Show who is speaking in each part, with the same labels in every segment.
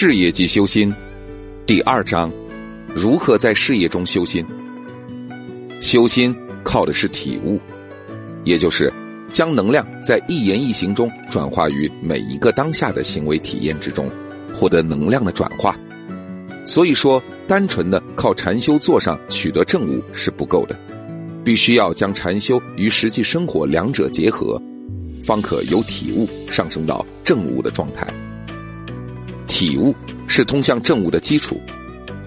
Speaker 1: 事业及修心，第二章：如何在事业中修心？修心靠的是体悟，也就是将能量在一言一行中转化于每一个当下的行为体验之中，获得能量的转化。所以说，单纯的靠禅修坐上取得正悟是不够的，必须要将禅修与实际生活两者结合，方可由体悟上升到正悟的状态。体悟是通向正悟的基础，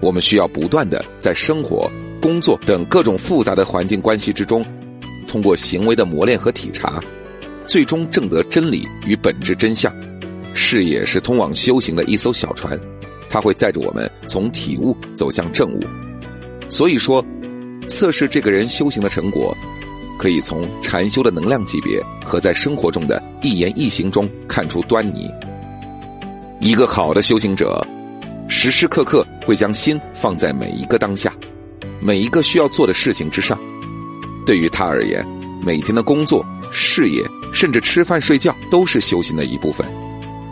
Speaker 1: 我们需要不断的在生活、工作等各种复杂的环境关系之中，通过行为的磨练和体察，最终证得真理与本质真相。事业是通往修行的一艘小船，它会载着我们从体悟走向正悟。所以说，测试这个人修行的成果，可以从禅修的能量级别和在生活中的一言一行中看出端倪。一个好的修行者，时时刻刻会将心放在每一个当下，每一个需要做的事情之上。对于他而言，每天的工作、事业，甚至吃饭睡觉，都是修行的一部分。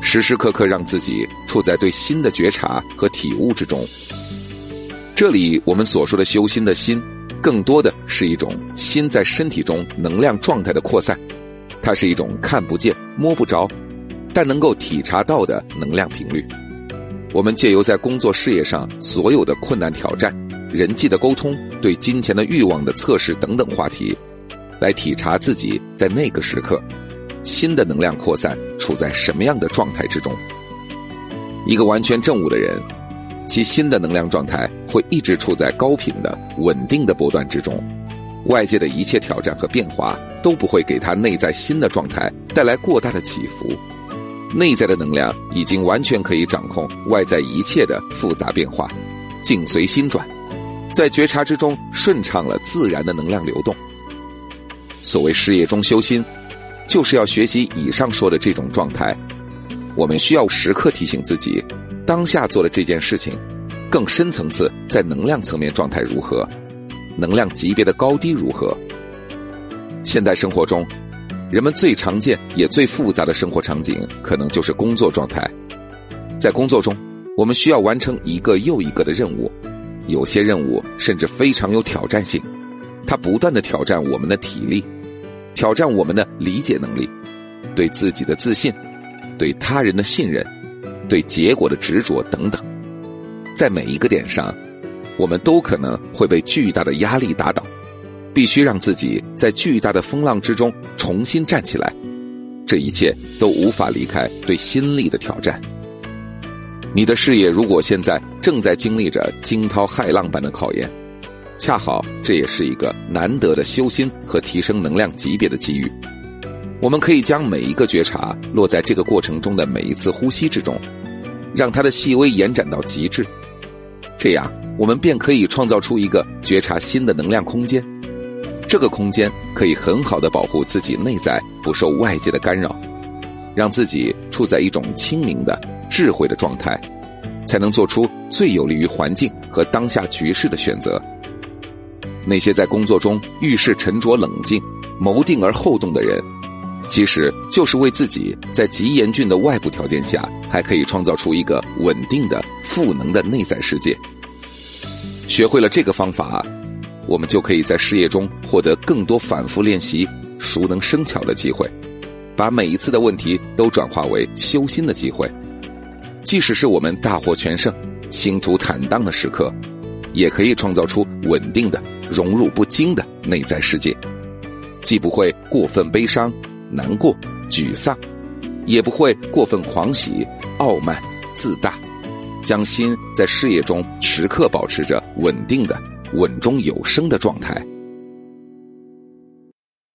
Speaker 1: 时时刻刻让自己处在对心的觉察和体悟之中。这里我们所说的修心的心，更多的是一种心在身体中能量状态的扩散，它是一种看不见、摸不着。但能够体察到的能量频率，我们借由在工作事业上所有的困难挑战、人际的沟通、对金钱的欲望的测试等等话题，来体察自己在那个时刻，新的能量扩散处在什么样的状态之中。一个完全正悟的人，其新的能量状态会一直处在高频的、稳定的波段之中，外界的一切挑战和变化都不会给他内在新的状态带来过大的起伏。内在的能量已经完全可以掌控外在一切的复杂变化，境随心转，在觉察之中顺畅了自然的能量流动。所谓事业中修心，就是要学习以上说的这种状态。我们需要时刻提醒自己，当下做的这件事情，更深层次在能量层面状态如何，能量级别的高低如何。现代生活中。人们最常见也最复杂的生活场景，可能就是工作状态。在工作中，我们需要完成一个又一个的任务，有些任务甚至非常有挑战性，它不断的挑战我们的体力，挑战我们的理解能力，对自己的自信，对他人的信任，对结果的执着等等。在每一个点上，我们都可能会被巨大的压力打倒。必须让自己在巨大的风浪之中重新站起来，这一切都无法离开对心力的挑战。你的事业如果现在正在经历着惊涛骇浪般的考验，恰好这也是一个难得的修心和提升能量级别的机遇。我们可以将每一个觉察落在这个过程中的每一次呼吸之中，让它的细微延展到极致，这样我们便可以创造出一个觉察新的能量空间。这个空间可以很好的保护自己内在不受外界的干扰，让自己处在一种清明的智慧的状态，才能做出最有利于环境和当下局势的选择。那些在工作中遇事沉着冷静、谋定而后动的人，其实就是为自己在极严峻的外部条件下，还可以创造出一个稳定的、赋能的内在世界。学会了这个方法。我们就可以在事业中获得更多反复练习、熟能生巧的机会，把每一次的问题都转化为修心的机会。即使是我们大获全胜、星途坦荡的时刻，也可以创造出稳定的、融入不惊的内在世界，既不会过分悲伤、难过、沮丧，也不会过分狂喜、傲慢、自大，将心在事业中时刻保持着稳定的。稳中有升的状态。